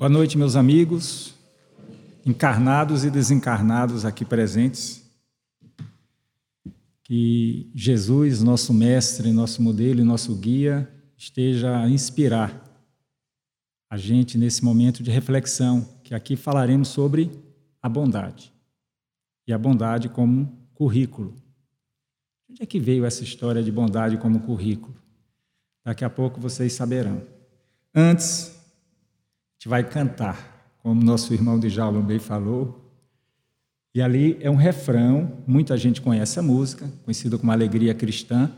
Boa noite, meus amigos, encarnados e desencarnados aqui presentes. Que Jesus, nosso mestre, nosso modelo e nosso guia, esteja a inspirar a gente nesse momento de reflexão, que aqui falaremos sobre a bondade. E a bondade como currículo. Onde é que veio essa história de bondade como currículo? Daqui a pouco vocês saberão. Antes, gente vai cantar, como nosso irmão de Djalma bem falou. E ali é um refrão, muita gente conhece a música, conhecida como Alegria Cristã.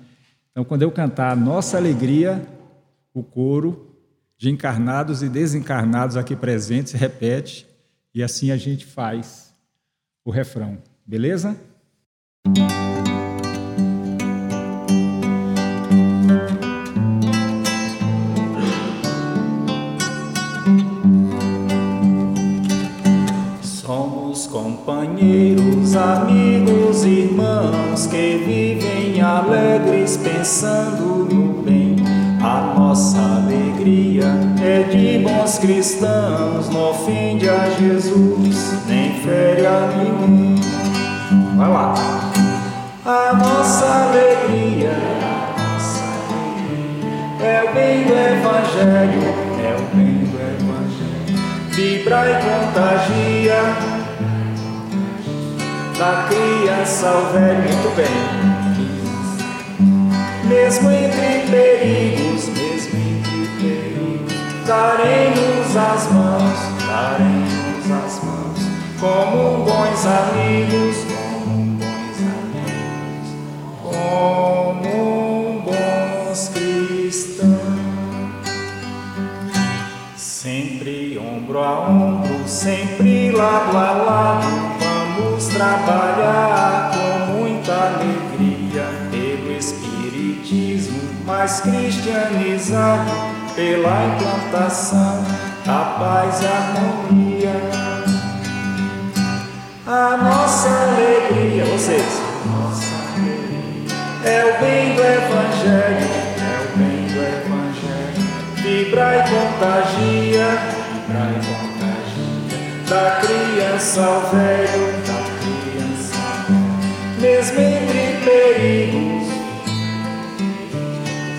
Então, quando eu cantar Nossa Alegria, o coro de encarnados e desencarnados aqui presentes repete, e assim a gente faz o refrão, beleza? Pensando no bem. A nossa alegria é de bons cristãos, não ofende a Jesus, nem fere a ninguém. Vai lá. A nossa alegria é o bem do Evangelho, é o bem do Evangelho. Vibra e contagia da criança ao velho, muito bem. Mesmo entre perigos, mesmo entre perigos, daremos as mãos, daremos as mãos, como bons amigos, como bons amigos, como bons cristãos. Sempre ombro a ombro, sempre lado a lado trabalhar com muita mais cristianizado pela implantação da paz e harmonia. A nossa alegria, vocês, nossa alegria. É o bem do Evangelho, é o bem do Evangelho. Vibra e contagia, vibra e contagia, da criança ao velho. Mesmo entre perigos,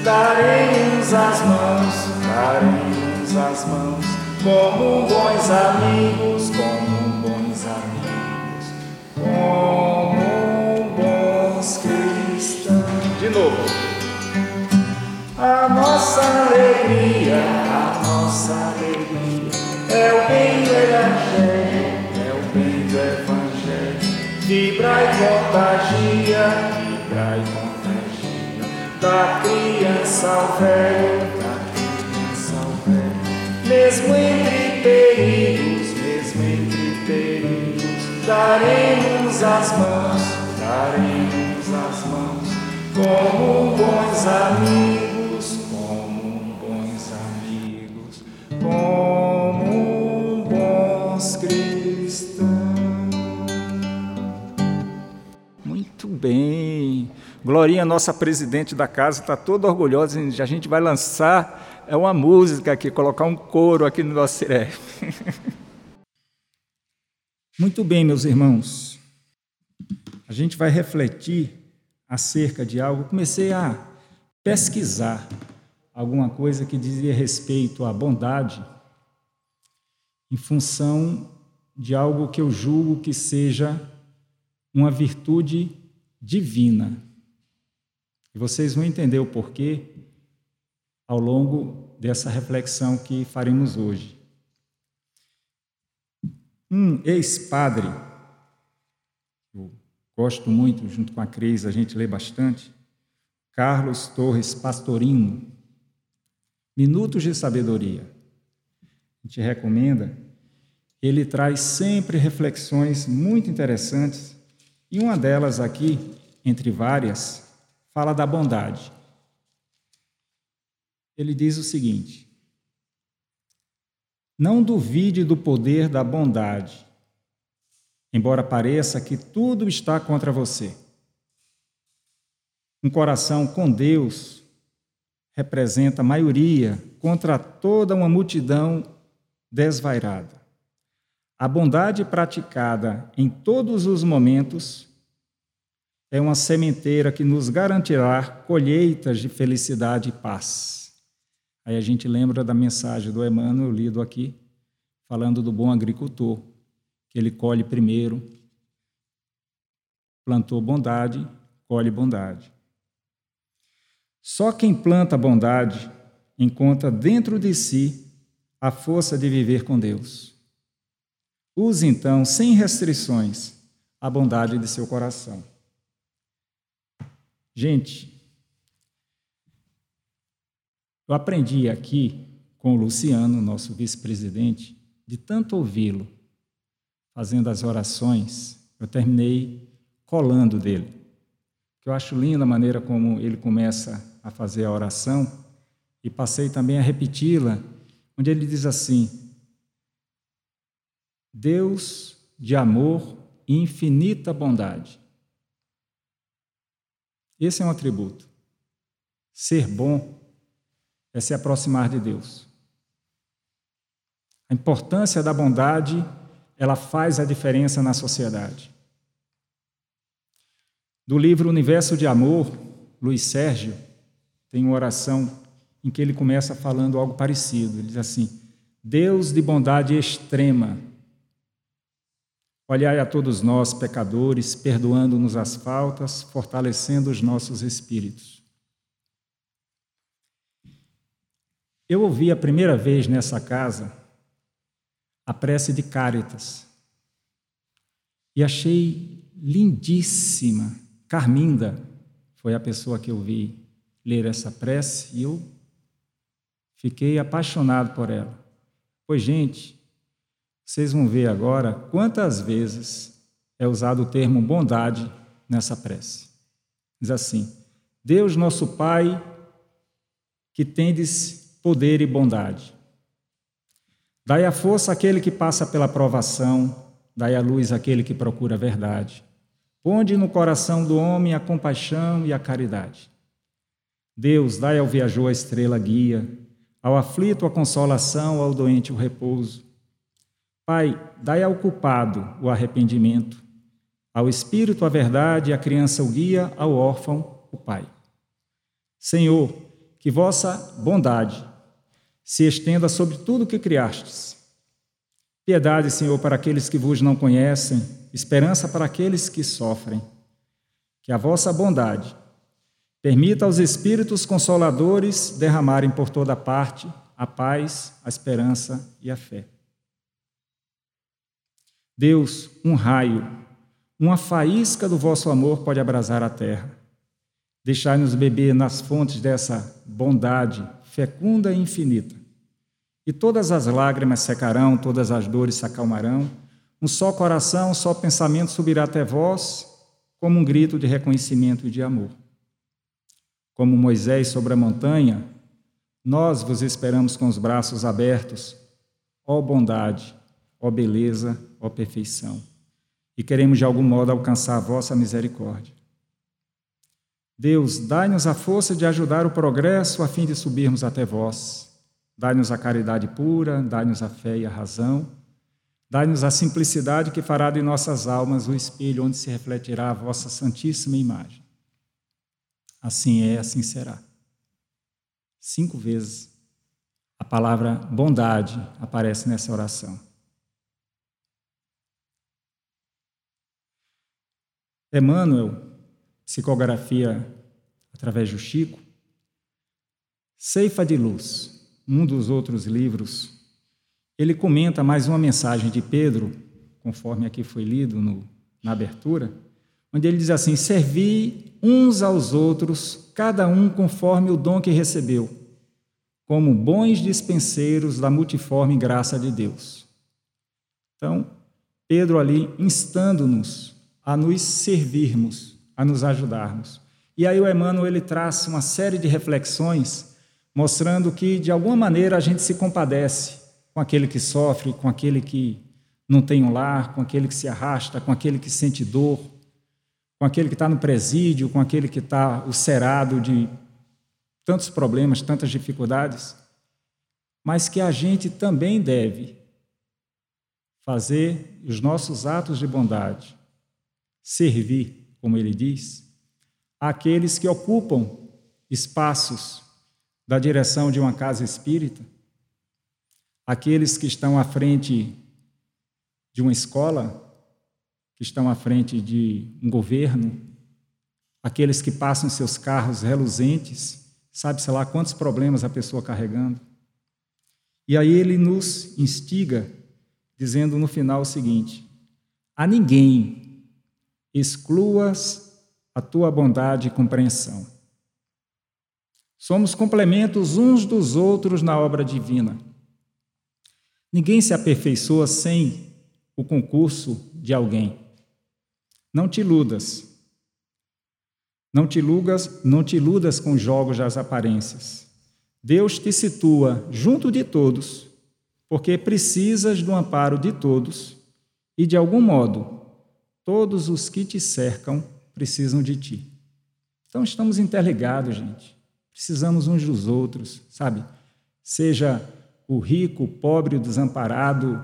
daremos as mãos, daremos as mãos, como bons amigos, como bons amigos, como bons cristãos. De novo. A nossa alegria, a nossa alegria é o bem do Evangelho, é o bem do Evangelho vibra e contagia, vibra e contagia, da criança ao velho, da criança ao velho, mesmo entre perigos, mesmo entre perigos, daremos as mãos, daremos as mãos, como bons amigos, como bons amigos, como bons cristãos. bem. Glorinha, nossa presidente da casa, está toda orgulhosa. A gente vai lançar é uma música aqui, colocar um coro aqui no nosso Siré. Muito bem, meus irmãos. A gente vai refletir acerca de algo. Comecei a pesquisar alguma coisa que dizia respeito à bondade em função de algo que eu julgo que seja uma virtude divina. E vocês vão entender o porquê ao longo dessa reflexão que faremos hoje. Um ex-padre, eu gosto muito, junto com a Cris, a gente lê bastante, Carlos Torres Pastorino, Minutos de Sabedoria. A gente recomenda. Ele traz sempre reflexões muito interessantes e uma delas aqui, entre várias, fala da bondade. Ele diz o seguinte: Não duvide do poder da bondade, embora pareça que tudo está contra você. Um coração com Deus representa a maioria contra toda uma multidão desvairada. A bondade praticada em todos os momentos é uma sementeira que nos garantirá colheitas de felicidade e paz. Aí a gente lembra da mensagem do Emmanuel lido aqui, falando do bom agricultor, que ele colhe primeiro, plantou bondade, colhe bondade. Só quem planta bondade encontra dentro de si a força de viver com Deus. Use então, sem restrições, a bondade de seu coração. Gente, eu aprendi aqui com o Luciano, nosso vice-presidente, de tanto ouvi-lo fazendo as orações, eu terminei colando dele. Eu acho linda a maneira como ele começa a fazer a oração e passei também a repeti-la, onde ele diz assim: Deus de amor e infinita bondade. Esse é um atributo. Ser bom é se aproximar de Deus. A importância da bondade, ela faz a diferença na sociedade. Do livro Universo de Amor, Luiz Sérgio tem uma oração em que ele começa falando algo parecido. Ele diz assim: Deus de bondade extrema, Olhai a todos nós, pecadores, perdoando-nos as faltas, fortalecendo os nossos espíritos. Eu ouvi a primeira vez nessa casa a prece de Cáritas e achei lindíssima. Carminda foi a pessoa que eu vi ler essa prece e eu fiquei apaixonado por ela. Pois, gente, vocês vão ver agora quantas vezes é usado o termo bondade nessa prece. Diz assim: Deus, nosso Pai, que tendes poder e bondade. Dai a força àquele que passa pela provação, dai a luz àquele que procura a verdade. Ponde no coração do homem a compaixão e a caridade. Deus, dai ao viajor a estrela guia, ao aflito a consolação, ao doente o repouso. Pai, dai ao culpado o arrependimento, ao espírito a verdade, à criança o guia, ao órfão o Pai. Senhor, que vossa bondade se estenda sobre tudo o que criastes. Piedade, Senhor, para aqueles que vos não conhecem, esperança para aqueles que sofrem. Que a vossa bondade permita aos espíritos consoladores derramarem por toda parte a paz, a esperança e a fé. Deus, um raio, uma faísca do vosso amor pode abrasar a terra. Deixai-nos beber nas fontes dessa bondade fecunda e infinita. E todas as lágrimas secarão, todas as dores se acalmarão. Um só coração, um só pensamento subirá até vós, como um grito de reconhecimento e de amor. Como Moisés sobre a montanha, nós vos esperamos com os braços abertos, ó bondade, ó beleza, ó perfeição. E queremos de algum modo alcançar a vossa misericórdia. Deus, dai-nos a força de ajudar o progresso a fim de subirmos até vós. Dai-nos a caridade pura, dai-nos a fé e a razão. Dai-nos a simplicidade que fará de nossas almas o espelho onde se refletirá a vossa santíssima imagem. Assim é, assim será. Cinco vezes a palavra bondade aparece nessa oração. Emmanuel, psicografia através do Chico, Ceifa de Luz, um dos outros livros, ele comenta mais uma mensagem de Pedro, conforme aqui foi lido no, na abertura, onde ele diz assim: Servi uns aos outros, cada um conforme o dom que recebeu, como bons dispenseiros da multiforme graça de Deus. Então, Pedro ali instando-nos a nos servirmos, a nos ajudarmos. E aí o Emmanuel ele traz uma série de reflexões mostrando que de alguma maneira a gente se compadece com aquele que sofre, com aquele que não tem um lar, com aquele que se arrasta, com aquele que sente dor, com aquele que está no presídio, com aquele que está ulcerado de tantos problemas, tantas dificuldades, mas que a gente também deve fazer os nossos atos de bondade, servir, como ele diz, àqueles que ocupam espaços da direção de uma casa espírita, aqueles que estão à frente de uma escola, que estão à frente de um governo, aqueles que passam seus carros reluzentes, sabe-se lá quantos problemas a pessoa carregando. E aí ele nos instiga, dizendo no final o seguinte: a ninguém excluas a tua bondade e compreensão. Somos complementos uns dos outros na obra divina. Ninguém se aperfeiçoa sem o concurso de alguém. Não te iludas. Não te iludas, não te iludas com jogos das aparências. Deus te situa junto de todos, porque precisas do amparo de todos e de algum modo todos os que te cercam precisam de ti. Então estamos interligados, gente. Precisamos uns dos outros, sabe? Seja o rico, o pobre, o desamparado,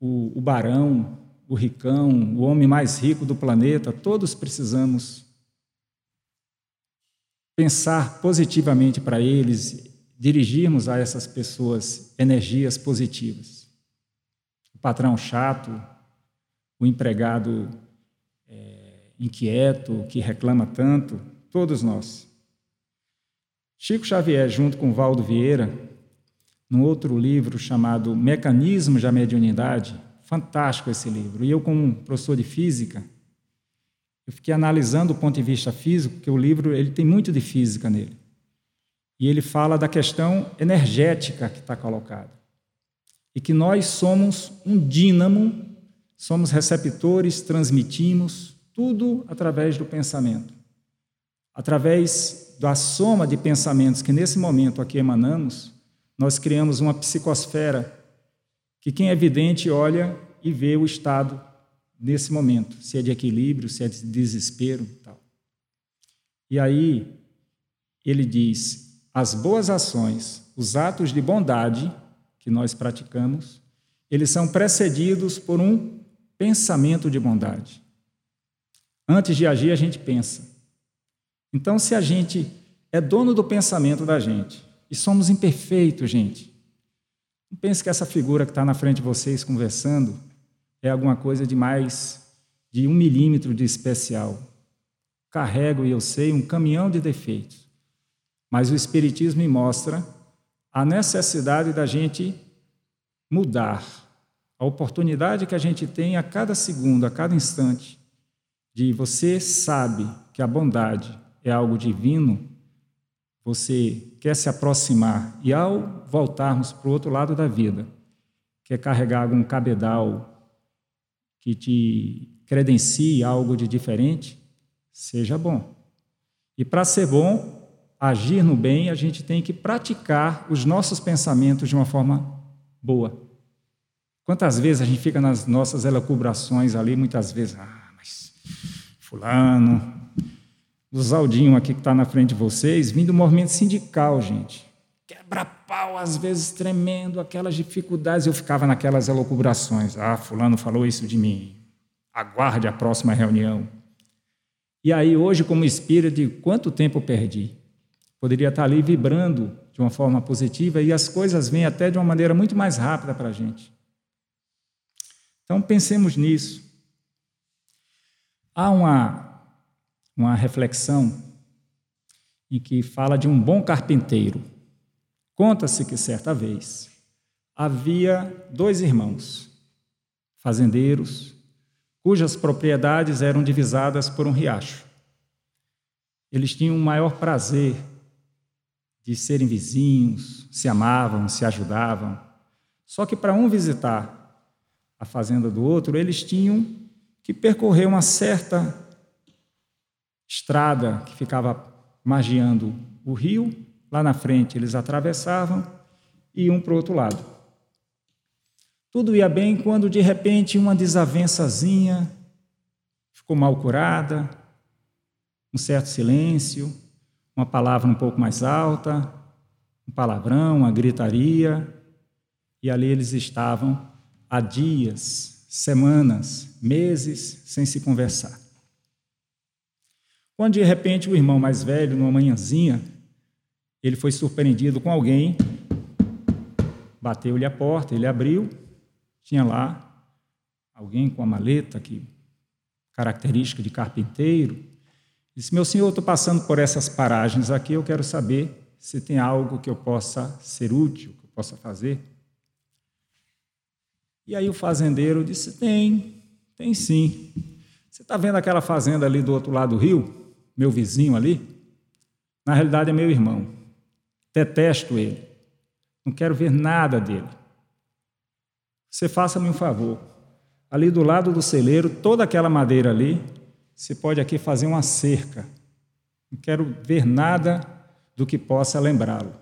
o, o barão, o ricão, o homem mais rico do planeta, todos precisamos pensar positivamente para eles, dirigirmos a essas pessoas energias positivas. O patrão chato, o empregado é, inquieto, que reclama tanto, todos nós. Chico Xavier, junto com Valdo Vieira, num outro livro chamado Mecanismos da Mediunidade, fantástico esse livro. E eu, como professor de física, eu fiquei analisando o ponto de vista físico, porque o livro ele tem muito de física nele. E ele fala da questão energética que está colocada. E que nós somos um dínamo, somos receptores, transmitimos tudo através do pensamento. Através da soma de pensamentos que nesse momento aqui emanamos, nós criamos uma psicosfera que quem é vidente olha e vê o estado nesse momento, se é de equilíbrio, se é de desespero e tal. E aí ele diz: as boas ações, os atos de bondade que nós praticamos, eles são precedidos por um pensamento de bondade. Antes de agir, a gente pensa. Então, se a gente é dono do pensamento da gente, e somos imperfeitos, gente, não pense que essa figura que está na frente de vocês conversando é alguma coisa de mais de um milímetro de especial. Carrego, e eu sei, um caminhão de defeitos. Mas o Espiritismo me mostra a necessidade da gente mudar, a oportunidade que a gente tem a cada segundo, a cada instante, de você sabe que a bondade é algo divino, você quer se aproximar e ao voltarmos para o outro lado da vida, quer carregar algum cabedal que te credencie algo de diferente, seja bom. E para ser bom, agir no bem, a gente tem que praticar os nossos pensamentos de uma forma boa. Quantas vezes a gente fica nas nossas elucubrações ali, muitas vezes, ah, mas fulano, o Zaldinho aqui que está na frente de vocês, vindo do movimento sindical, gente. Quebra-pau, às vezes tremendo, aquelas dificuldades. Eu ficava naquelas elucubrações. Ah, fulano falou isso de mim. Aguarde a próxima reunião. E aí, hoje, como espírito, de quanto tempo perdi? Poderia estar ali vibrando de uma forma positiva e as coisas vêm até de uma maneira muito mais rápida para a gente. Então, pensemos nisso. Há uma uma reflexão em que fala de um bom carpinteiro. Conta-se que certa vez havia dois irmãos, fazendeiros, cujas propriedades eram divisadas por um riacho. Eles tinham o maior prazer de serem vizinhos, se amavam, se ajudavam. Só que para um visitar a fazenda do outro, eles tinham que percorrer uma certa estrada que ficava margeando o rio, lá na frente eles atravessavam e iam para o outro lado. Tudo ia bem quando de repente uma desavençazinha ficou mal curada, um certo silêncio, uma palavra um pouco mais alta, um palavrão, uma gritaria, e ali eles estavam há dias, semanas, meses sem se conversar. Quando de repente o irmão mais velho, numa manhãzinha, ele foi surpreendido com alguém, bateu-lhe a porta, ele abriu, tinha lá alguém com a maleta que característica de carpinteiro, disse: Meu senhor, estou passando por essas paragens aqui, eu quero saber se tem algo que eu possa ser útil, que eu possa fazer. E aí o fazendeiro disse: Tem, tem sim. Você está vendo aquela fazenda ali do outro lado do rio? Meu vizinho ali? Na realidade é meu irmão. Detesto ele. Não quero ver nada dele. Você faça-me um favor. Ali do lado do celeiro, toda aquela madeira ali, você pode aqui fazer uma cerca. Não quero ver nada do que possa lembrá-lo.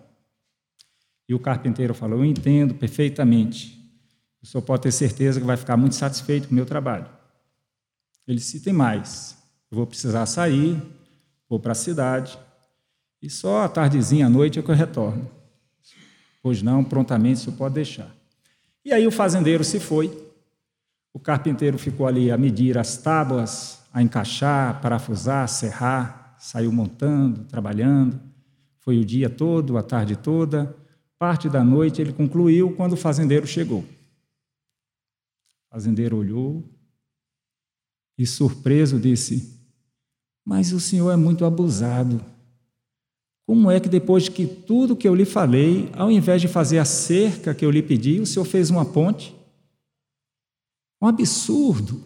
E o carpinteiro falou: Eu entendo perfeitamente. O senhor pode ter certeza que vai ficar muito satisfeito com o meu trabalho. Ele disse: Tem mais. Eu vou precisar sair, vou para a cidade, e só à tardezinha, à noite, é que eu retorno. Pois não, prontamente o senhor pode deixar. E aí o fazendeiro se foi. O carpinteiro ficou ali a medir as tábuas, a encaixar, parafusar, serrar, saiu montando, trabalhando. Foi o dia todo, a tarde toda. Parte da noite ele concluiu quando o fazendeiro chegou. Fazendeiro olhou e, surpreso, disse: Mas o senhor é muito abusado. Como é que depois de que tudo que eu lhe falei, ao invés de fazer a cerca que eu lhe pedi, o senhor fez uma ponte? Um absurdo.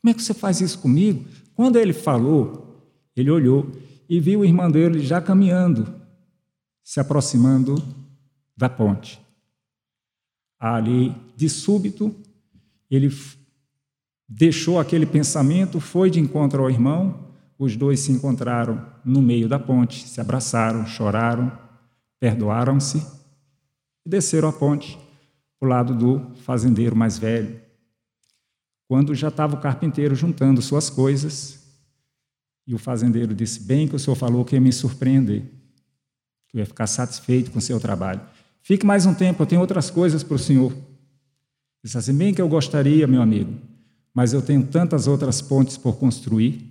Como é que você faz isso comigo? Quando ele falou, ele olhou e viu o irmão dele já caminhando, se aproximando da ponte. Ali, de súbito, ele deixou aquele pensamento, foi de encontro ao irmão, os dois se encontraram no meio da ponte, se abraçaram, choraram, perdoaram-se e desceram a ponte para o lado do fazendeiro mais velho, quando já estava o carpinteiro juntando suas coisas, e o fazendeiro disse: Bem que o senhor falou que ia me surpreender, que eu ia ficar satisfeito com o seu trabalho. Fique mais um tempo, eu tenho outras coisas para o senhor. Disse assim: Bem que eu gostaria, meu amigo, mas eu tenho tantas outras pontes por construir.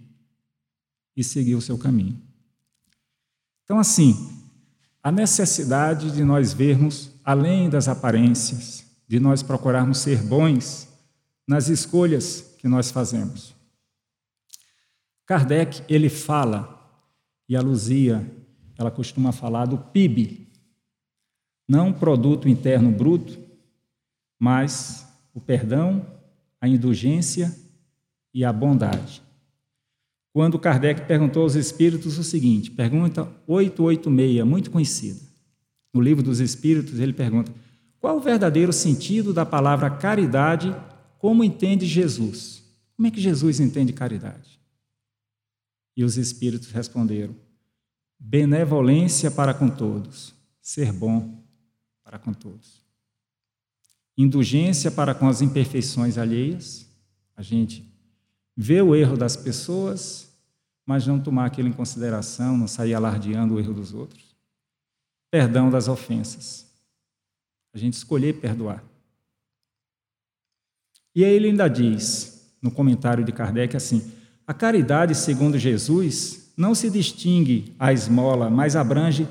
E seguiu o seu caminho. Então, assim, a necessidade de nós vermos além das aparências, de nós procurarmos ser bons nas escolhas que nós fazemos. Kardec, ele fala, e a Luzia, ela costuma falar do PIB, não produto interno bruto, mas o perdão, a indulgência e a bondade. Quando Kardec perguntou aos espíritos o seguinte, pergunta 886, muito conhecida. No livro dos espíritos, ele pergunta: qual o verdadeiro sentido da palavra caridade como entende Jesus? Como é que Jesus entende caridade? E os espíritos responderam: benevolência para com todos, ser bom para com todos. Indulgência para com as imperfeições alheias, a gente vê o erro das pessoas, mas não tomar aquilo em consideração, não sair alardeando o erro dos outros. Perdão das ofensas. A gente escolher perdoar. E aí ele ainda diz, no comentário de Kardec, assim: a caridade, segundo Jesus, não se distingue à esmola, mas abrange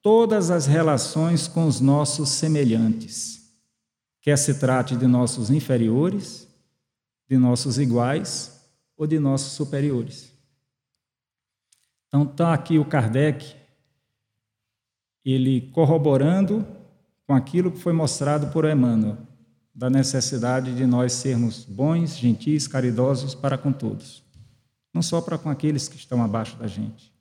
todas as relações com os nossos semelhantes, quer se trate de nossos inferiores, de nossos iguais ou de nossos superiores. Então está aqui o Kardec, ele corroborando com aquilo que foi mostrado por Emmanuel da necessidade de nós sermos bons, gentis, caridosos para com todos, não só para com aqueles que estão abaixo da gente.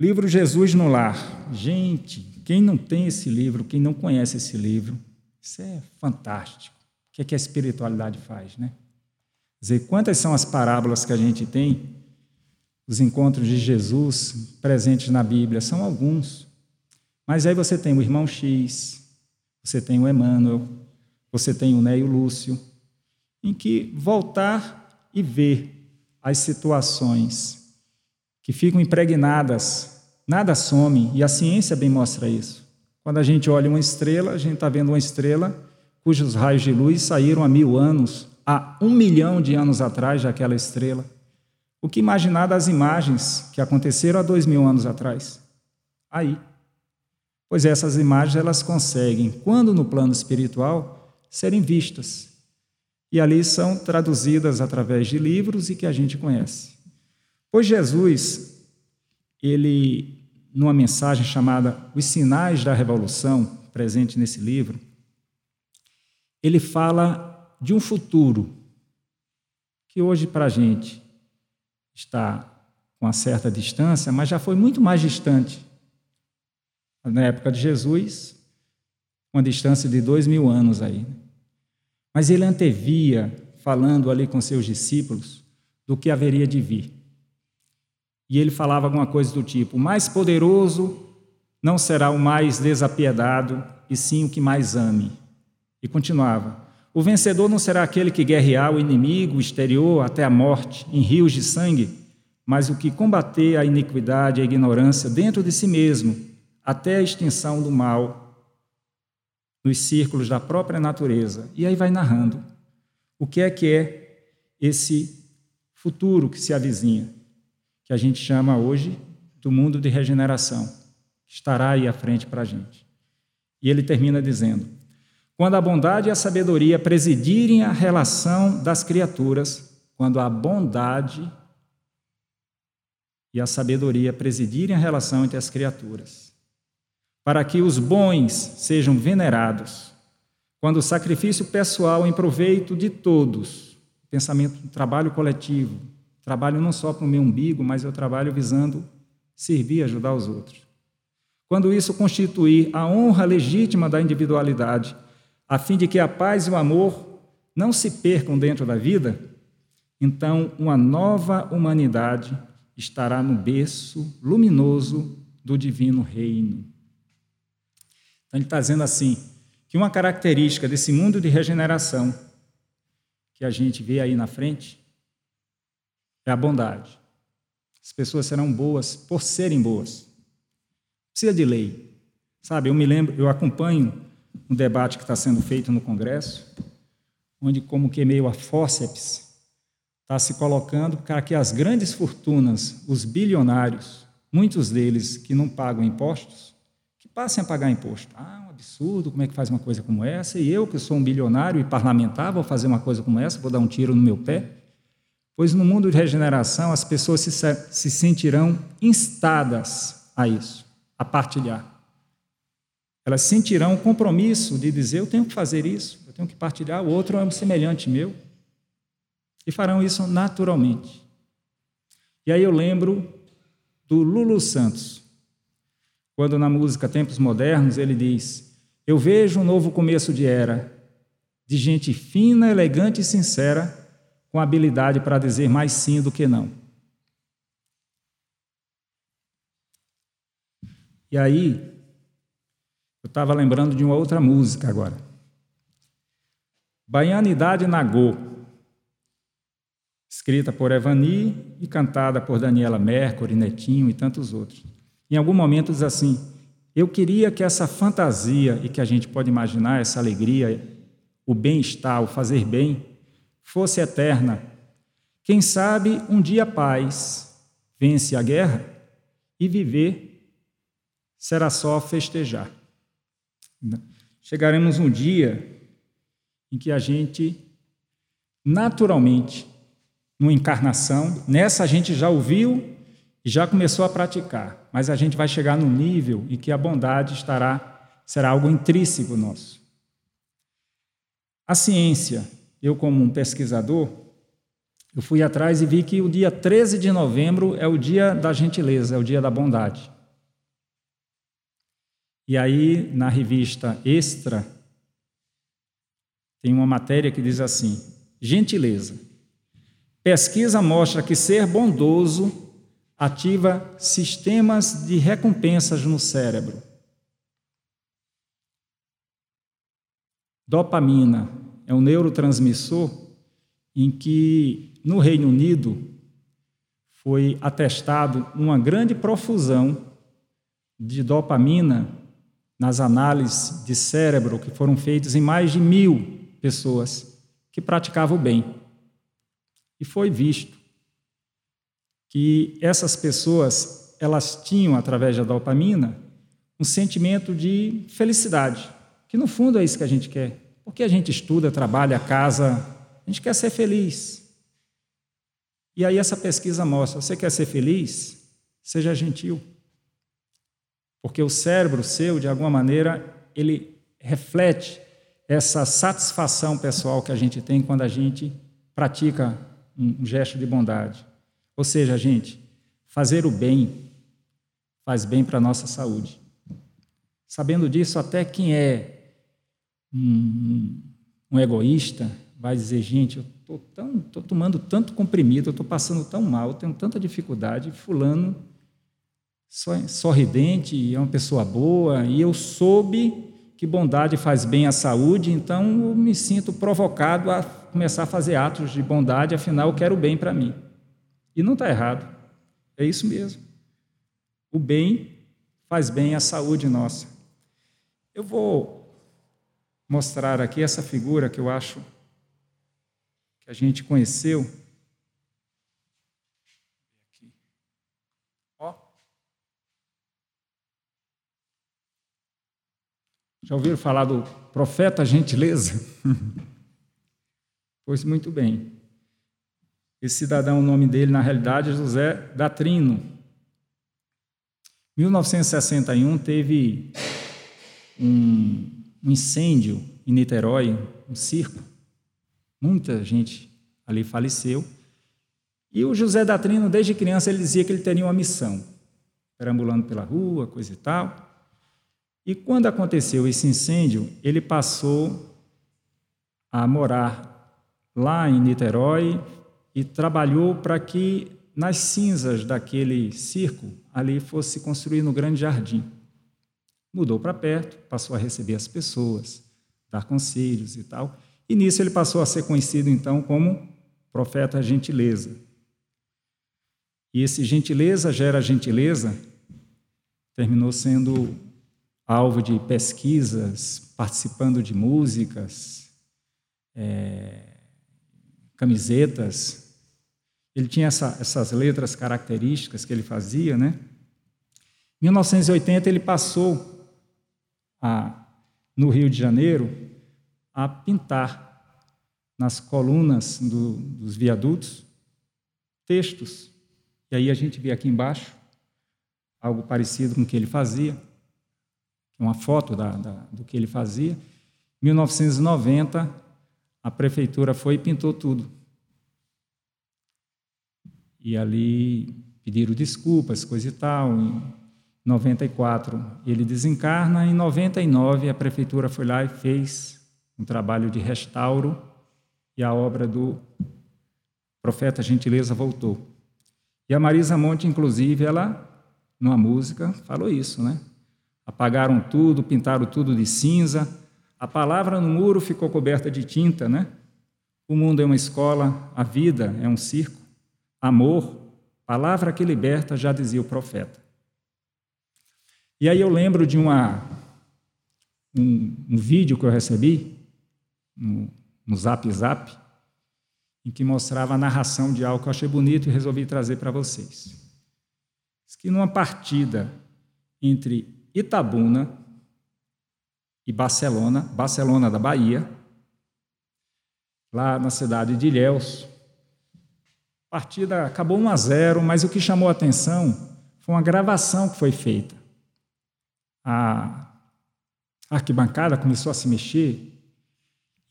Livro Jesus no Lar. Gente, quem não tem esse livro, quem não conhece esse livro, isso é fantástico. O que, é que a espiritualidade faz, né? Dizer, quantas são as parábolas que a gente tem, os encontros de Jesus presentes na Bíblia? São alguns. Mas aí você tem o irmão X, você tem o Emmanuel, você tem o Ney e o Lúcio, em que voltar e ver as situações que ficam impregnadas, nada some, e a ciência bem mostra isso. Quando a gente olha uma estrela, a gente está vendo uma estrela cujos raios de luz saíram há mil anos, há um milhão de anos atrás daquela estrela. O que imaginar das imagens que aconteceram há dois mil anos atrás? Aí. Pois essas imagens elas conseguem, quando no plano espiritual, serem vistas. E ali são traduzidas através de livros e que a gente conhece. Pois Jesus, ele, numa mensagem chamada Os Sinais da Revolução, presente nesse livro, ele fala de um futuro que hoje para a gente está com uma certa distância, mas já foi muito mais distante. Na época de Jesus, uma distância de dois mil anos aí. Mas ele antevia, falando ali com seus discípulos, do que haveria de vir. E ele falava alguma coisa do tipo: o mais poderoso não será o mais desapiedado, e sim o que mais ame. E continuava: o vencedor não será aquele que guerrear o inimigo exterior até a morte, em rios de sangue, mas o que combater a iniquidade e a ignorância dentro de si mesmo, até a extinção do mal nos círculos da própria natureza. E aí vai narrando o que é que é esse futuro que se avizinha que a gente chama hoje do mundo de regeneração, que estará aí à frente para a gente. E ele termina dizendo: quando a bondade e a sabedoria presidirem a relação das criaturas, quando a bondade e a sabedoria presidirem a relação entre as criaturas, para que os bons sejam venerados, quando o sacrifício pessoal em proveito de todos, pensamento trabalho coletivo, Trabalho não só para o meu umbigo, mas eu trabalho visando servir e ajudar os outros. Quando isso constituir a honra legítima da individualidade, a fim de que a paz e o amor não se percam dentro da vida, então uma nova humanidade estará no berço luminoso do divino reino. Então, ele está dizendo assim: que uma característica desse mundo de regeneração que a gente vê aí na frente é a bondade. As pessoas serão boas por serem boas. Precisa de lei. Sabe, eu me lembro, eu acompanho um debate que está sendo feito no Congresso, onde, como que meio a fórceps, está se colocando para que as grandes fortunas, os bilionários, muitos deles que não pagam impostos, que passem a pagar imposto. Ah, um absurdo, como é que faz uma coisa como essa? E eu, que sou um bilionário e parlamentar, vou fazer uma coisa como essa, vou dar um tiro no meu pé? Pois no mundo de regeneração as pessoas se, se sentirão instadas a isso, a partilhar. Elas sentirão o compromisso de dizer: eu tenho que fazer isso, eu tenho que partilhar, o outro é um semelhante meu. E farão isso naturalmente. E aí eu lembro do Lulu Santos, quando na música Tempos Modernos ele diz: Eu vejo um novo começo de era, de gente fina, elegante e sincera, com habilidade para dizer mais sim do que não. E aí, eu estava lembrando de uma outra música agora. Baianidade Nagô, escrita por Evani e cantada por Daniela Mercury, Netinho e tantos outros. Em algum momento diz assim: Eu queria que essa fantasia e que a gente pode imaginar, essa alegria, o bem-estar, o fazer bem, fosse eterna. Quem sabe um dia a paz vence a guerra e viver será só festejar. Chegaremos um dia em que a gente, naturalmente, numa encarnação, nessa a gente já ouviu e já começou a praticar, mas a gente vai chegar num nível em que a bondade estará, será algo intrínseco nosso. A ciência eu como um pesquisador, eu fui atrás e vi que o dia 13 de novembro é o dia da gentileza, é o dia da bondade. E aí, na revista Extra, tem uma matéria que diz assim: gentileza. Pesquisa mostra que ser bondoso ativa sistemas de recompensas no cérebro. Dopamina, é um neurotransmissor em que, no Reino Unido, foi atestado uma grande profusão de dopamina nas análises de cérebro que foram feitas em mais de mil pessoas que praticavam o bem. E foi visto que essas pessoas elas tinham através da dopamina um sentimento de felicidade, que no fundo é isso que a gente quer. Porque a gente estuda, trabalha, casa, a gente quer ser feliz. E aí essa pesquisa mostra, você quer ser feliz? Seja gentil. Porque o cérebro seu, de alguma maneira, ele reflete essa satisfação pessoal que a gente tem quando a gente pratica um gesto de bondade. Ou seja, gente, fazer o bem faz bem para a nossa saúde. Sabendo disso, até quem é um, um egoísta vai dizer: gente, eu estou tomando tanto comprimido, eu estou passando tão mal, eu tenho tanta dificuldade. Fulano sorridente, é uma pessoa boa, e eu soube que bondade faz bem à saúde, então eu me sinto provocado a começar a fazer atos de bondade, afinal eu quero o bem para mim. E não está errado, é isso mesmo. O bem faz bem à saúde nossa. Eu vou mostrar aqui essa figura que eu acho que a gente conheceu. Ó. Já ouviram falar do profeta gentileza? pois muito bem. Esse cidadão, o nome dele, na realidade, é José Datrino. 1961 teve um, um incêndio em Niterói, um circo. Muita gente ali faleceu. E o José Datrino, desde criança, ele dizia que ele teria uma missão, perambulando pela rua, coisa e tal. E quando aconteceu esse incêndio, ele passou a morar lá em Niterói, e trabalhou para que nas cinzas daquele circo ali fosse construído um grande jardim. Mudou para perto, passou a receber as pessoas, dar conselhos e tal. E nisso ele passou a ser conhecido então como profeta gentileza. E esse gentileza gera gentileza terminou sendo alvo de pesquisas, participando de músicas, é, camisetas. Ele tinha essa, essas letras características que ele fazia, né? Em 1980 ele passou a, no Rio de Janeiro a pintar nas colunas do, dos viadutos textos. E aí a gente vê aqui embaixo algo parecido com o que ele fazia, uma foto da, da, do que ele fazia. Em 1990 a prefeitura foi e pintou tudo. E ali pediram desculpas, coisa e tal. Em 94 ele desencarna, em 99 a prefeitura foi lá e fez um trabalho de restauro e a obra do profeta Gentileza voltou. E a Marisa Monte, inclusive, ela, numa música, falou isso, né? Apagaram tudo, pintaram tudo de cinza, a palavra no muro ficou coberta de tinta, né? O mundo é uma escola, a vida é um circo. Amor, palavra que liberta, já dizia o profeta. E aí eu lembro de uma, um, um vídeo que eu recebi no, no Zap Zap, em que mostrava a narração de algo que eu achei bonito e resolvi trazer para vocês. Diz que numa partida entre Itabuna e Barcelona, Barcelona da Bahia, lá na cidade de Ilhéus. A partida acabou 1 a 0, mas o que chamou a atenção foi uma gravação que foi feita. A arquibancada começou a se mexer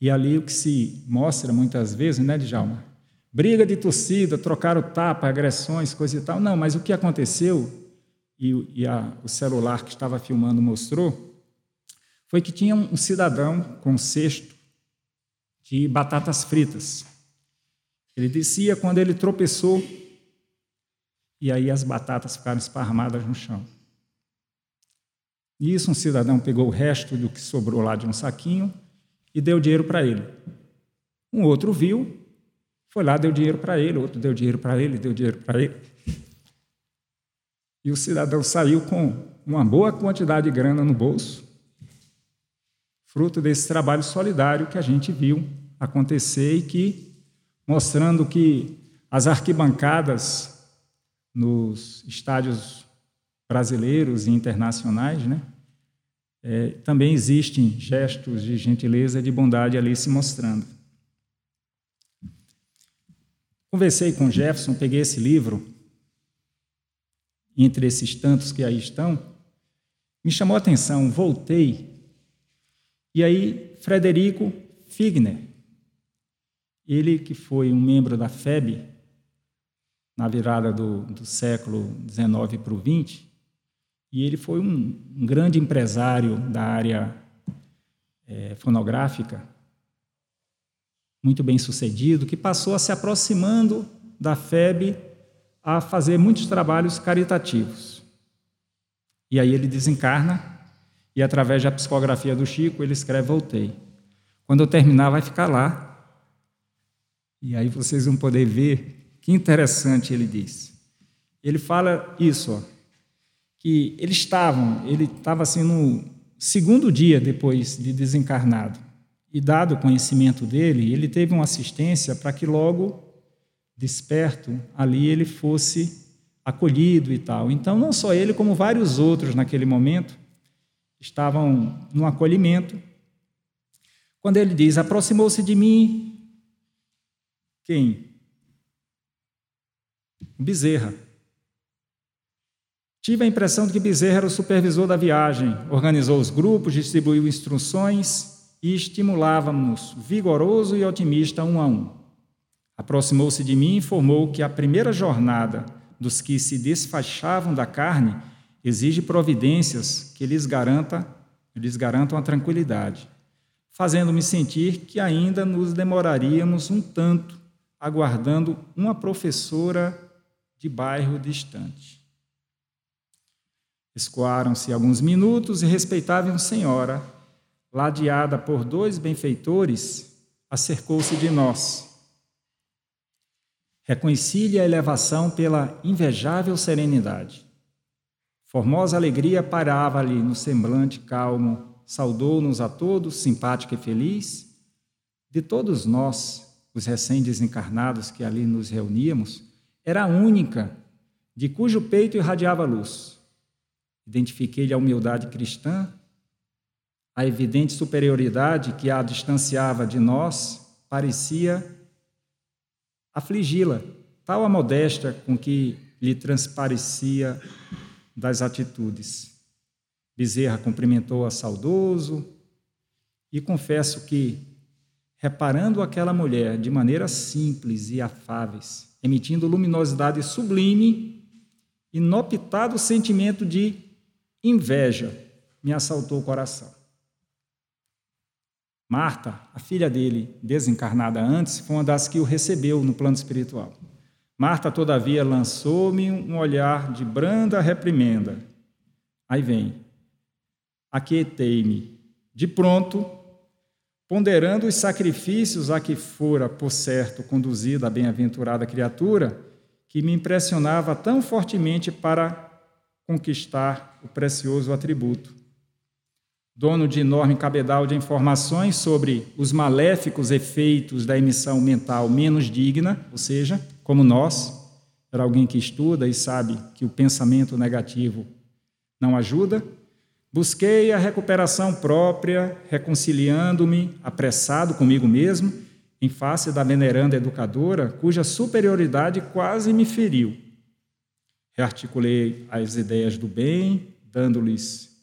e ali o que se mostra muitas vezes, né, Djalma? Briga de torcida, trocaram tapa, agressões, coisa e tal. Não, mas o que aconteceu, e, e a, o celular que estava filmando mostrou, foi que tinha um cidadão com um cesto de batatas fritas. Ele descia quando ele tropeçou e aí as batatas ficaram esparramadas no chão. E isso um cidadão pegou o resto do que sobrou lá de um saquinho e deu dinheiro para ele. Um outro viu, foi lá, deu dinheiro para ele, outro deu dinheiro para ele, deu dinheiro para ele. E o cidadão saiu com uma boa quantidade de grana no bolso fruto desse trabalho solidário que a gente viu acontecer e que, mostrando que as arquibancadas nos estádios brasileiros e internacionais, né, é, também existem gestos de gentileza e de bondade ali se mostrando. Conversei com Jefferson, peguei esse livro, entre esses tantos que aí estão, me chamou a atenção, voltei, e aí Frederico Figner, ele que foi um membro da FEB na virada do, do século XIX para o XX, e ele foi um, um grande empresário da área é, fonográfica, muito bem sucedido, que passou a se aproximando da FEB a fazer muitos trabalhos caritativos. E aí ele desencarna e através da psicografia do Chico ele escreve voltei. Quando eu terminar vai ficar lá. E aí vocês vão poder ver que interessante ele diz. Ele fala isso, ó, que eles estavam, ele estava assim no segundo dia depois de desencarnado. E dado o conhecimento dele, ele teve uma assistência para que logo desperto ali ele fosse acolhido e tal. Então, não só ele, como vários outros naquele momento estavam no acolhimento. Quando ele diz: aproximou-se de mim, quem? Bezerra. Tive a impressão de que Bezerra era o supervisor da viagem, organizou os grupos, distribuiu instruções e estimulava-nos, vigoroso e otimista, um a um. Aproximou-se de mim e informou que a primeira jornada dos que se desfachavam da carne exige providências que lhes, garanta, lhes garantam a tranquilidade, fazendo-me sentir que ainda nos demoraríamos um tanto aguardando uma professora de bairro distante. Escoaram-se alguns minutos e respeitável senhora, ladeada por dois benfeitores, acercou-se de nós Reconheci-lhe a elevação pela invejável serenidade. Formosa alegria parava-lhe no semblante calmo, saudou-nos a todos, simpática e feliz. De todos nós, os recém-desencarnados que ali nos reuníamos, era a única de cujo peito irradiava luz. Identifiquei-lhe a humildade cristã, a evidente superioridade que a distanciava de nós parecia afligi-la, tal a modéstia com que lhe transparecia das atitudes. Bezerra cumprimentou-a saudoso e confesso que, reparando aquela mulher de maneira simples e afáveis, emitindo luminosidade sublime, inoptado sentimento de inveja me assaltou o coração. Marta, a filha dele, desencarnada antes, foi uma das que o recebeu no plano espiritual. Marta, todavia, lançou-me um olhar de branda reprimenda. Aí vem. Aquietei-me. De pronto, ponderando os sacrifícios a que fora, por certo, conduzida a bem-aventurada criatura, que me impressionava tão fortemente para conquistar o precioso atributo dono de enorme cabedal de informações sobre os maléficos efeitos da emissão mental menos digna, ou seja, como nós, era alguém que estuda e sabe que o pensamento negativo não ajuda. Busquei a recuperação própria, reconciliando-me, apressado comigo mesmo, em face da veneranda educadora, cuja superioridade quase me feriu. Rearticulei as ideias do bem, dando-lhes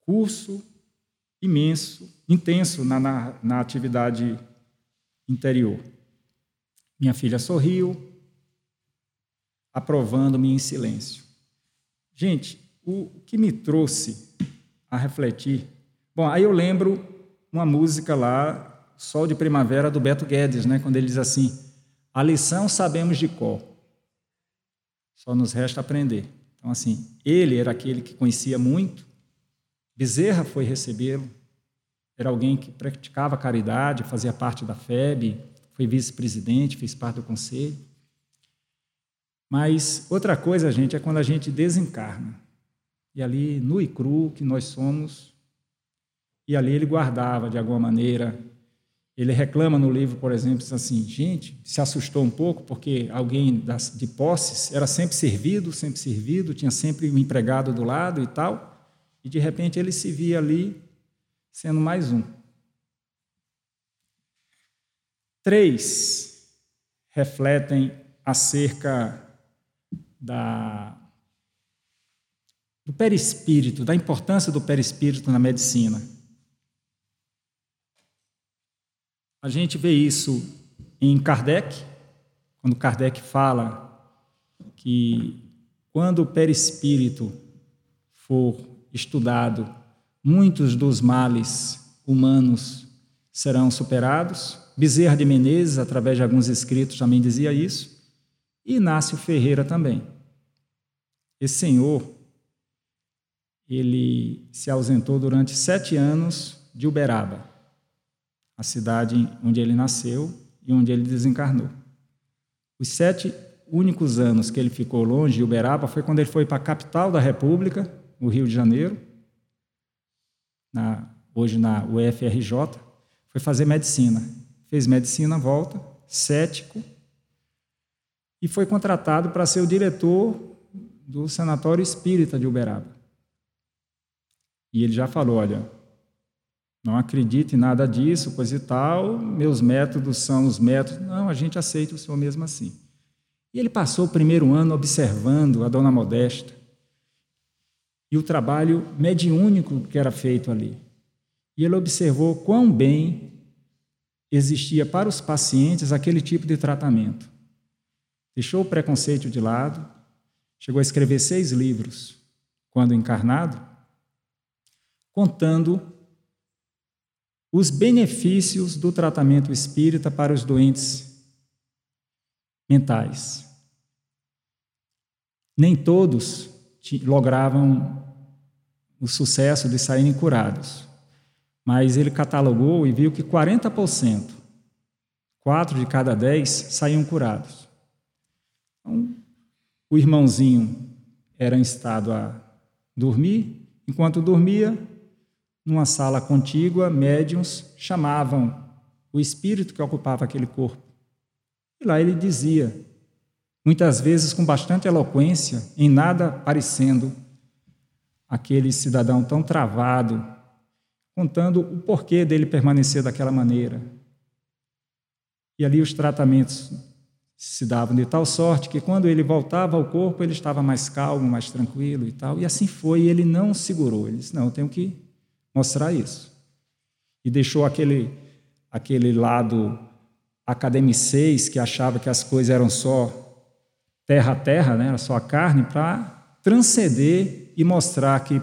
curso imenso, intenso na, na, na atividade interior. Minha filha sorriu, aprovando-me em silêncio. Gente, o que me trouxe a refletir. Bom, aí eu lembro uma música lá, Sol de Primavera, do Beto Guedes, né, quando ele diz assim: A lição sabemos de cor, só nos resta aprender. Então, assim, ele era aquele que conhecia muito, Bezerra foi recebê-lo. Era alguém que praticava caridade, fazia parte da FEB, foi vice-presidente, fez parte do conselho. Mas outra coisa, gente, é quando a gente desencarna. E ali, nu e cru, que nós somos, e ali ele guardava de alguma maneira. Ele reclama no livro, por exemplo, assim: gente, se assustou um pouco porque alguém das, de posses era sempre servido, sempre servido, tinha sempre um empregado do lado e tal, e de repente ele se via ali sendo mais um. Três refletem acerca da, do perispírito, da importância do perispírito na medicina. A gente vê isso em Kardec, quando Kardec fala que quando o perispírito for estudado, muitos dos males humanos serão superados. Bezerra de Menezes, através de alguns escritos, também dizia isso. E Inácio Ferreira também. Esse senhor, ele se ausentou durante sete anos de Uberaba, a cidade onde ele nasceu e onde ele desencarnou. Os sete únicos anos que ele ficou longe de Uberaba foi quando ele foi para a capital da República, o Rio de Janeiro, na, hoje na UFRJ, foi fazer medicina. Fez medicina, volta, cético, e foi contratado para ser o diretor do Sanatório Espírita de Uberaba. E ele já falou: olha, não acredite em nada disso, coisa e tal, meus métodos são os métodos. Não, a gente aceita o senhor mesmo assim. E ele passou o primeiro ano observando a dona Modesta e o trabalho mediúnico que era feito ali. E ele observou quão bem existia para os pacientes aquele tipo de tratamento. Deixou o preconceito de lado, chegou a escrever seis livros quando encarnado, contando os benefícios do tratamento espírita para os doentes mentais. Nem todos logravam o sucesso de saírem curados, mas ele catalogou e viu que 40%, 4 de cada 10, saíam curados. Então, o irmãozinho era instado a dormir, enquanto dormia, numa sala contígua, médiums chamavam o espírito que ocupava aquele corpo. E lá ele dizia, muitas vezes com bastante eloquência, em nada parecendo aquele cidadão tão travado, contando o porquê dele permanecer daquela maneira. E ali os tratamentos se davam de tal sorte que quando ele voltava ao corpo, ele estava mais calmo, mais tranquilo e tal. E assim foi, ele não segurou. Ele disse: Não, eu tenho que mostrar isso. E deixou aquele, aquele lado academicês que achava que as coisas eram só terra a terra, né? era só a carne, para transcender e mostrar que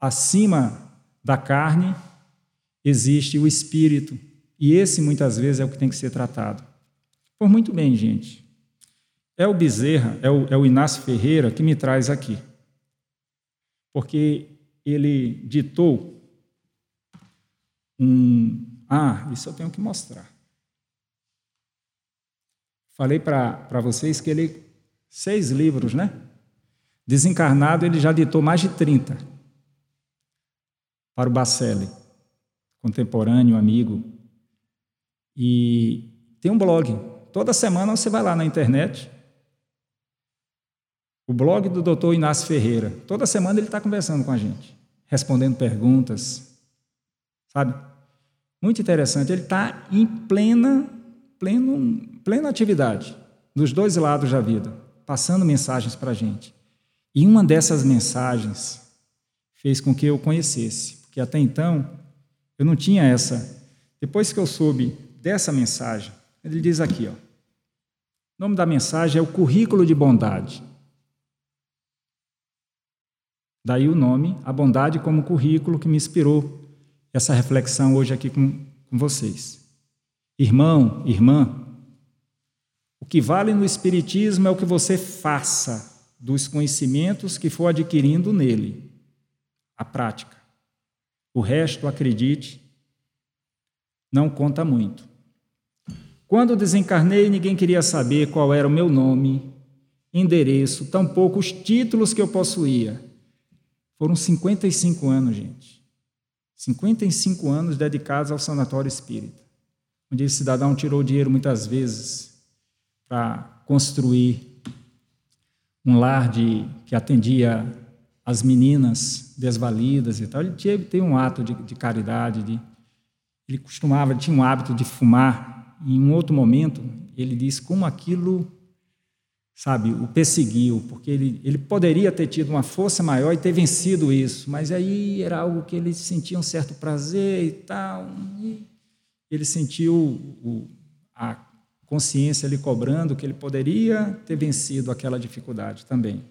acima da carne existe o espírito. E esse muitas vezes é o que tem que ser tratado. Por muito bem, gente. É o Bezerra, é o, é o Inácio Ferreira que me traz aqui. Porque ele ditou um. Ah, isso eu tenho que mostrar. Falei para vocês que ele. Seis livros, né? Desencarnado, ele já ditou mais de 30 para o Bacelli, contemporâneo, amigo. E tem um blog, Toda semana você vai lá na internet, o blog do Dr. Inácio Ferreira. Toda semana ele está conversando com a gente, respondendo perguntas, sabe? Muito interessante. Ele está em plena, pleno, plena atividade, dos dois lados da vida, passando mensagens para a gente. E uma dessas mensagens fez com que eu conhecesse, porque até então eu não tinha essa. Depois que eu soube dessa mensagem, ele diz aqui, ó. O nome da mensagem é o currículo de bondade. Daí o nome, a bondade como currículo que me inspirou essa reflexão hoje aqui com, com vocês. Irmão, irmã, o que vale no Espiritismo é o que você faça dos conhecimentos que for adquirindo nele, a prática. O resto, acredite, não conta muito. Quando desencarnei, ninguém queria saber qual era o meu nome, endereço, tampouco os títulos que eu possuía. Foram 55 anos, gente. 55 anos dedicados ao sanatório espírita, onde esse cidadão tirou dinheiro muitas vezes para construir um lar de, que atendia as meninas desvalidas e tal. Ele tinha, tem um ato de, de caridade, de, ele costumava, tinha um hábito de fumar. Em um outro momento, ele disse como aquilo sabe, o perseguiu, porque ele, ele poderia ter tido uma força maior e ter vencido isso, mas aí era algo que ele sentia um certo prazer e tal. E ele sentiu o, a consciência lhe cobrando que ele poderia ter vencido aquela dificuldade também.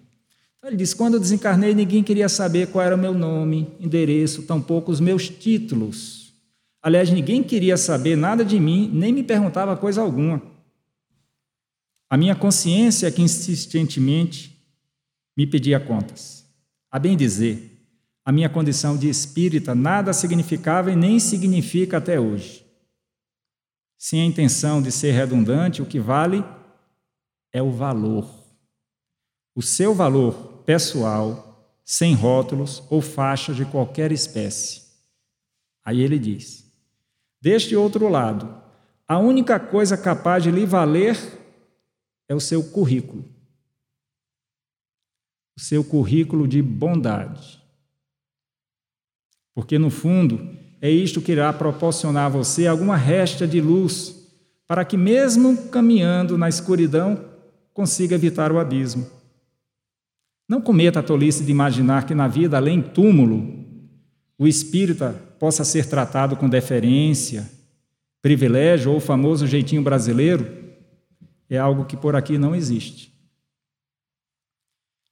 Então ele diz: quando eu desencarnei, ninguém queria saber qual era o meu nome, endereço, tampouco os meus títulos. Aliás, ninguém queria saber nada de mim, nem me perguntava coisa alguma. A minha consciência é que insistentemente me pedia contas. A bem dizer, a minha condição de espírita nada significava e nem significa até hoje. Sem a intenção de ser redundante, o que vale é o valor. O seu valor pessoal, sem rótulos ou faixas de qualquer espécie. Aí ele diz: Deste outro lado, a única coisa capaz de lhe valer é o seu currículo. O seu currículo de bondade. Porque, no fundo, é isto que irá proporcionar a você alguma resta de luz para que, mesmo caminhando na escuridão, consiga evitar o abismo. Não cometa a tolice de imaginar que na vida além túmulo, o espírita possa ser tratado com deferência, privilégio ou o famoso jeitinho brasileiro é algo que por aqui não existe.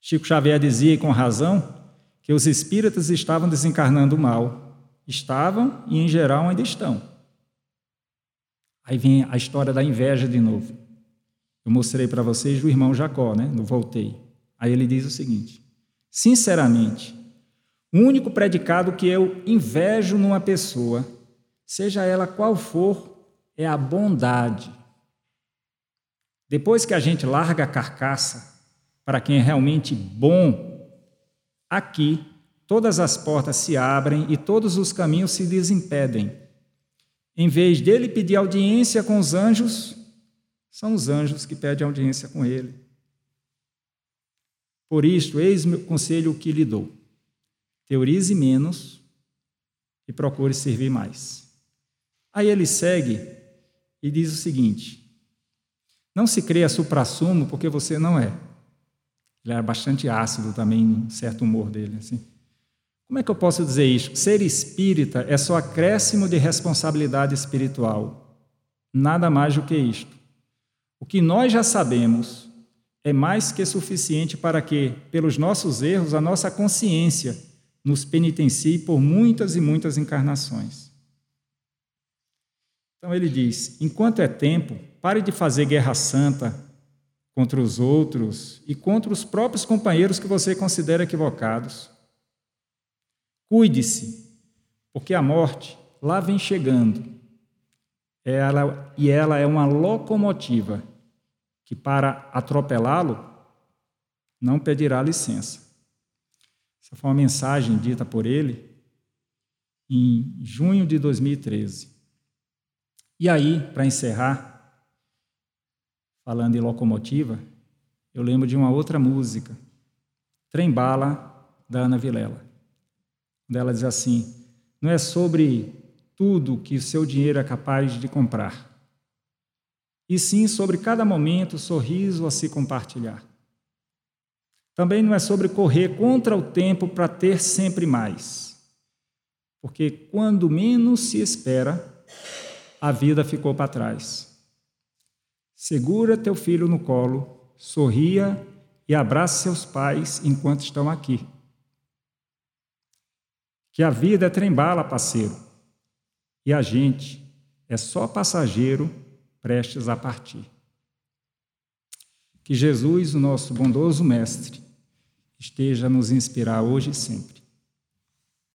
Chico Xavier dizia, e com razão, que os espíritas estavam desencarnando mal. Estavam e, em geral, ainda estão. Aí vem a história da inveja de novo. Eu mostrei para vocês do irmão Jacó, né? No Voltei. Aí ele diz o seguinte: Sinceramente, o único predicado que eu invejo numa pessoa, seja ela qual for, é a bondade. Depois que a gente larga a carcaça para quem é realmente bom, aqui todas as portas se abrem e todos os caminhos se desimpedem. Em vez dele pedir audiência com os anjos, são os anjos que pedem audiência com ele. Por isto, eis o conselho que lhe dou: teorize menos e procure servir mais. Aí ele segue e diz o seguinte: não se creia supra-sumo porque você não é. Ele era bastante ácido também, um certo humor dele. Assim. Como é que eu posso dizer isso? Ser espírita é só acréscimo de responsabilidade espiritual. Nada mais do que isto. O que nós já sabemos é mais que suficiente para que, pelos nossos erros, a nossa consciência nos penitencie por muitas e muitas encarnações. Então ele diz: enquanto é tempo, Pare de fazer guerra santa contra os outros e contra os próprios companheiros que você considera equivocados. Cuide-se, porque a morte lá vem chegando. Ela, e ela é uma locomotiva que, para atropelá-lo, não pedirá licença. Essa foi uma mensagem dita por ele em junho de 2013. E aí, para encerrar, falando em locomotiva, eu lembro de uma outra música, Trem Bala, da Ana Vilela. Ela diz assim: não é sobre tudo que o seu dinheiro é capaz de comprar, e sim sobre cada momento, sorriso a se compartilhar. Também não é sobre correr contra o tempo para ter sempre mais, porque quando menos se espera, a vida ficou para trás. Segura teu filho no colo, sorria e abrace seus pais enquanto estão aqui. Que a vida é trembala, parceiro, e a gente é só passageiro prestes a partir. Que Jesus, o nosso bondoso Mestre, esteja a nos inspirar hoje e sempre.